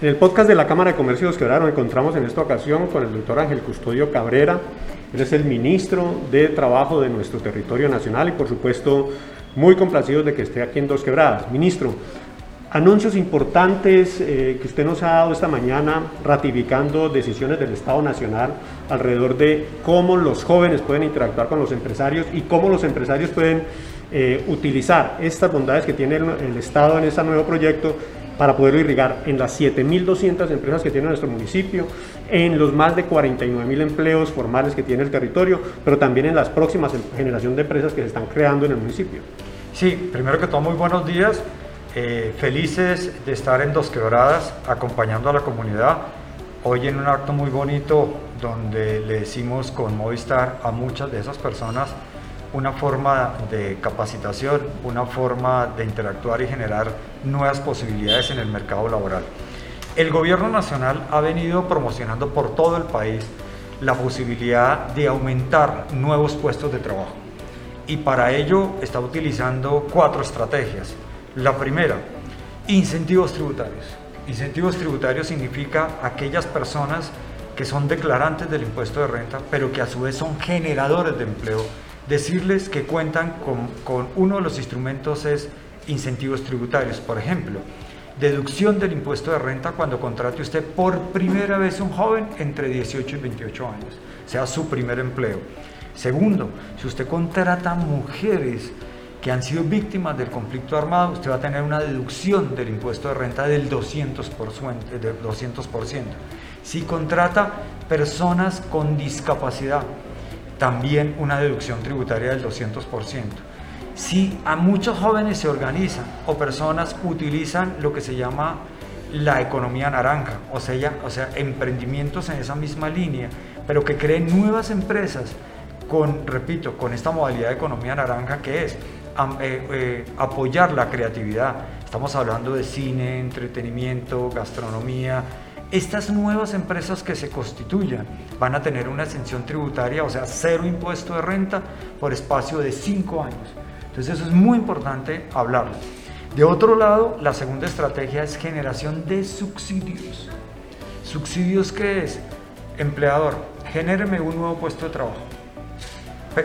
En el podcast de la Cámara de Comercio de Dos Quebradas nos encontramos en esta ocasión con el doctor Ángel Custodio Cabrera. Él es el ministro de Trabajo de nuestro territorio nacional y por supuesto muy complacidos de que esté aquí en Dos Quebradas. Ministro, anuncios importantes eh, que usted nos ha dado esta mañana ratificando decisiones del Estado Nacional alrededor de cómo los jóvenes pueden interactuar con los empresarios y cómo los empresarios pueden eh, utilizar estas bondades que tiene el, el Estado en este nuevo proyecto para poderlo irrigar en las 7.200 empresas que tiene nuestro municipio, en los más de 49.000 empleos formales que tiene el territorio, pero también en las próximas generación de empresas que se están creando en el municipio. Sí, primero que todo, muy buenos días. Eh, felices de estar en Dos Quebradas acompañando a la comunidad. Hoy en un acto muy bonito donde le decimos con Movistar a muchas de esas personas una forma de capacitación, una forma de interactuar y generar nuevas posibilidades en el mercado laboral. El gobierno nacional ha venido promocionando por todo el país la posibilidad de aumentar nuevos puestos de trabajo y para ello está utilizando cuatro estrategias. La primera, incentivos tributarios. Incentivos tributarios significa aquellas personas que son declarantes del impuesto de renta, pero que a su vez son generadores de empleo decirles que cuentan con, uno de los instrumentos es incentivos tributarios. Por ejemplo, deducción del impuesto de renta cuando contrate usted por primera vez un joven entre 18 y 28 años, sea su primer empleo. Segundo, si usted contrata mujeres que han sido víctimas del conflicto armado, usted va a tener una deducción del impuesto de renta del 200%. Del 200%. Si contrata personas con discapacidad, también una deducción tributaria del 200%. Si a muchos jóvenes se organizan o personas utilizan lo que se llama la economía naranja, o sea, o sea, emprendimientos en esa misma línea, pero que creen nuevas empresas con, repito, con esta modalidad de economía naranja que es eh, eh, apoyar la creatividad. Estamos hablando de cine, entretenimiento, gastronomía, estas nuevas empresas que se constituyan van a tener una exención tributaria, o sea, cero impuesto de renta por espacio de cinco años. Entonces eso es muy importante hablarlo. De otro lado, la segunda estrategia es generación de subsidios. ¿Subsidios qué es? Empleador, genéreme un nuevo puesto de trabajo.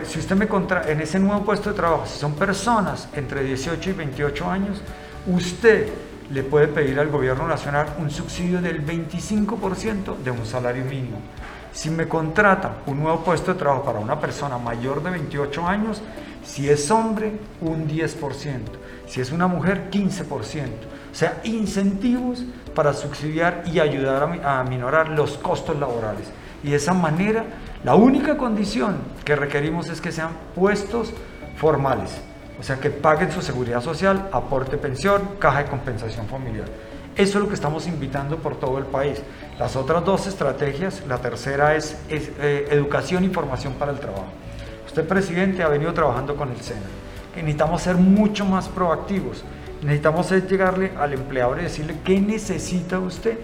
Si usted me contra en ese nuevo puesto de trabajo, si son personas entre 18 y 28 años, usted le puede pedir al gobierno nacional un subsidio del 25% de un salario mínimo. Si me contrata un nuevo puesto de trabajo para una persona mayor de 28 años, si es hombre, un 10%, si es una mujer, 15%. O sea, incentivos para subsidiar y ayudar a, a minorar los costos laborales. Y de esa manera, la única condición que requerimos es que sean puestos formales. O sea, que paguen su seguridad social, aporte pensión, caja de compensación familiar. Eso es lo que estamos invitando por todo el país. Las otras dos estrategias, la tercera es, eh, educación y formación para el trabajo. Usted, presidente, ha venido trabajando con el SENA. necesitamos ser mucho más proactivos. Necesitamos llegarle al empleador y decirle qué necesita usted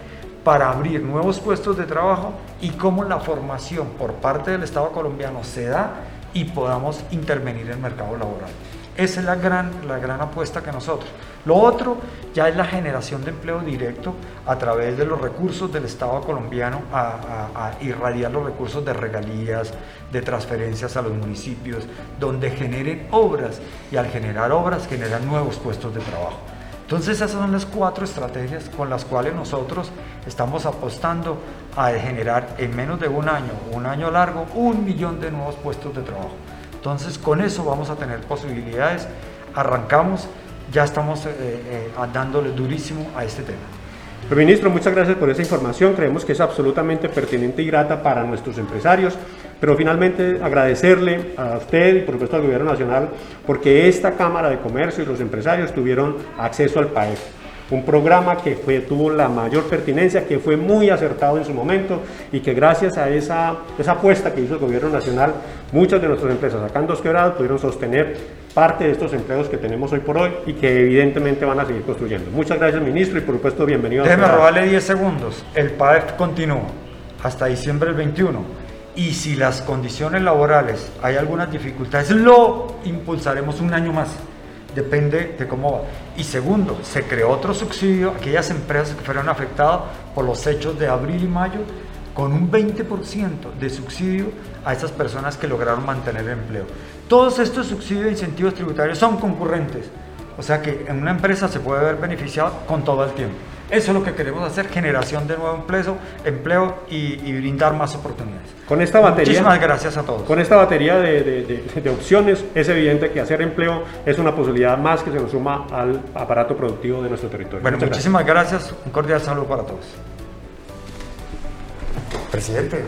para abrir nuevos puestos de trabajo y cómo la formación por parte del Estado colombiano se da y podamos intervenir en el mercado laboral. Esa es la gran, la gran apuesta que nosotros. Lo otro ya es la generación de empleo directo a través de los recursos del Estado colombiano, a, irradiar los recursos de regalías, de transferencias a los municipios, donde generen obras y al generar obras generan nuevos puestos de trabajo. Entonces esas son las cuatro estrategias con las cuales nosotros estamos apostando a generar en menos de un año, un año largo, un millón de nuevos puestos de trabajo. Entonces con eso vamos a tener posibilidades. Arrancamos, ya estamos eh, eh, dándole durísimo a este tema. Ministro, muchas gracias por esa información. Creemos que es absolutamente pertinente y grata para nuestros empresarios. Pero finalmente agradecerle a usted y por supuesto al Gobierno Nacional porque esta Cámara de Comercio y los empresarios tuvieron acceso al PAEF un programa que fue, tuvo la mayor pertinencia, que fue muy acertado en su momento y que gracias a esa, esa apuesta que hizo el gobierno nacional, muchas de nuestras empresas acá en Dos Quebradas pudieron sostener parte de estos empleos que tenemos hoy por hoy y que evidentemente van a seguir construyendo. Muchas gracias ministro y por supuesto bienvenido. Déjeme robarle 10 segundos. El PAEF continúa hasta diciembre del 21 y si las condiciones laborales hay algunas dificultades, lo impulsaremos un año más depende de cómo va. Y segundo, se creó otro subsidio a aquellas empresas que fueron afectadas por los hechos de abril y mayo con un 20% de subsidio a esas personas que lograron mantener el empleo. Todos estos subsidios e incentivos tributarios son concurrentes, o sea que en una empresa se puede ver beneficiado con todo el tiempo. Eso es lo que queremos hacer, generación de nuevo empleo, empleo y, y brindar más oportunidades. Con esta batería, Muchísimas gracias a todos. Con esta batería de, de, de, de, opciones, es evidente que hacer empleo es una posibilidad más que se nos suma al aparato productivo de nuestro territorio. Bueno, Muchas muchísimas gracias. gracias. Un cordial saludo para todos. Presidente.